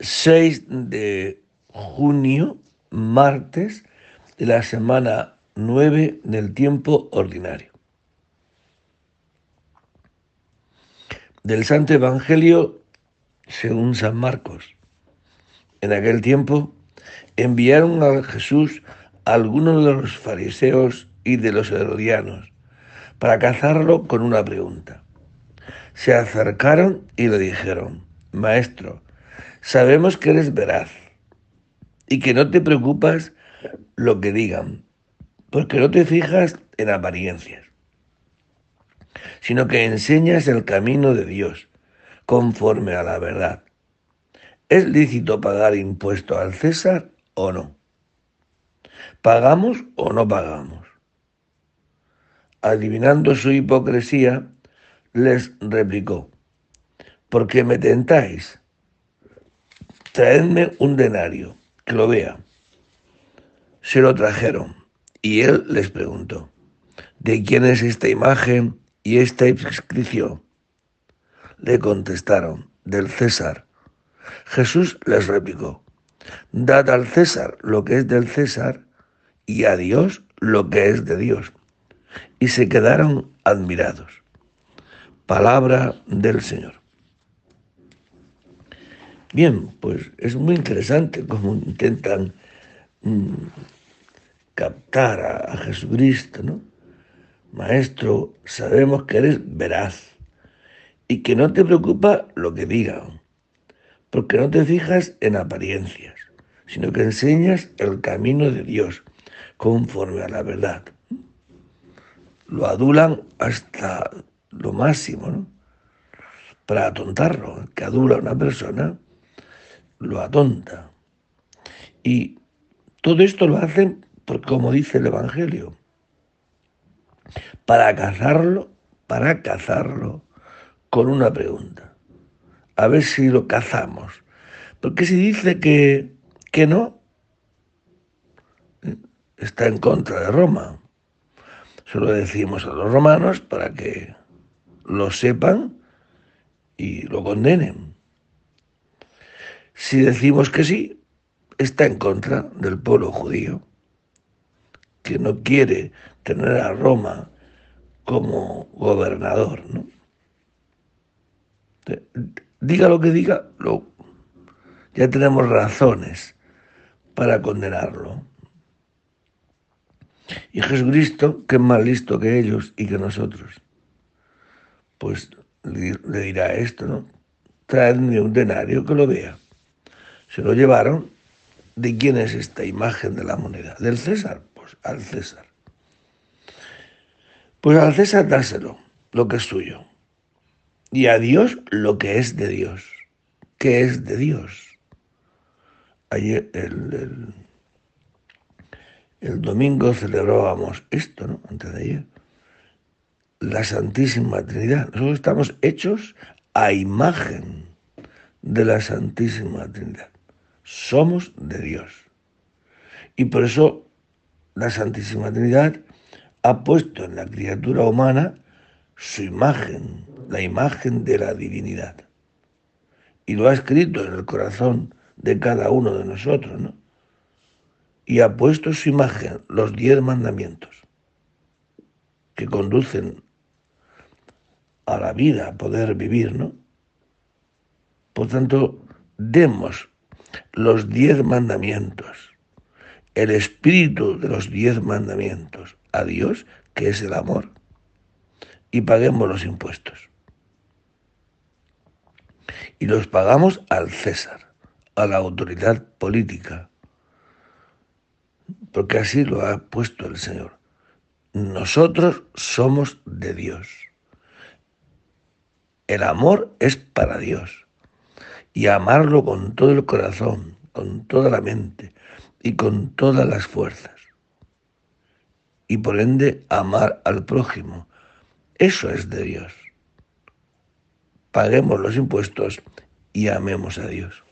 6 de junio, martes de la semana 9 del tiempo ordinario. Del Santo Evangelio según San Marcos. En aquel tiempo enviaron a Jesús a algunos de los fariseos y de los herodianos para cazarlo con una pregunta. Se acercaron y le dijeron, Maestro, sabemos que eres veraz y que no te preocupas lo que digan, porque no te fijas en apariencias, sino que enseñas el camino de Dios conforme a la verdad. ¿Es lícito pagar impuesto al César o no? ¿Pagamos o no pagamos? Adivinando su hipocresía, les replicó, ¿por qué me tentáis? Traedme un denario, que lo vea. Se lo trajeron y él les preguntó, ¿de quién es esta imagen y esta inscripción? Le contestaron, del César. Jesús les replicó, dad al César lo que es del César y a Dios lo que es de Dios. Y se quedaron admirados. Palabra del Señor. Bien, pues es muy interesante cómo intentan mm, captar a, a Jesucristo, ¿no? Maestro, sabemos que eres veraz y que no te preocupa lo que digan, porque no te fijas en apariencias, sino que enseñas el camino de Dios conforme a la verdad. Lo adulan hasta lo máximo, ¿no? Para atontarlo, que adula a una persona, lo atonta. Y todo esto lo hacen, por, como dice el Evangelio, para cazarlo, para cazarlo con una pregunta. A ver si lo cazamos. Porque si dice que, que no, está en contra de Roma. Solo decimos a los romanos para que lo sepan y lo condenen. Si decimos que sí, está en contra del pueblo judío, que no quiere tener a Roma como gobernador. Diga lo que diga, lo, ya tenemos razones para condenarlo. Y Jesucristo, que es más listo que ellos y que nosotros, pues le, dirá esto, ¿no? Traedme un denario que lo vea. Se lo llevaron. ¿De quién es esta imagen de la moneda? ¿Del César? Pues al César. Pues al César dáselo, lo que es suyo. Y a Dios lo que es de Dios. ¿Qué es de Dios? Ayer, el, el, domingo celebrábamos esto, ¿no? Antes de ayer. La Santísima Trinidad. Nosotros estamos hechos a imagen de la Santísima Trinidad. Somos de Dios. Y por eso la Santísima Trinidad ha puesto en la criatura humana su imagen, la imagen de la divinidad. Y lo ha escrito en el corazón de cada uno de nosotros, ¿no? Y ha puesto su imagen, los diez mandamientos, que conducen a la vida, a poder vivir, ¿no? Por tanto, demos los diez mandamientos, el espíritu de los diez mandamientos a Dios, que es el amor, y paguemos los impuestos. Y los pagamos al César, a la autoridad política, porque así lo ha puesto el Señor. Nosotros somos de Dios. El amor es para Dios. Y amarlo con todo el corazón, con toda la mente y con todas las fuerzas. Y por ende amar al prójimo. Eso es de Dios. Paguemos los impuestos y amemos a Dios.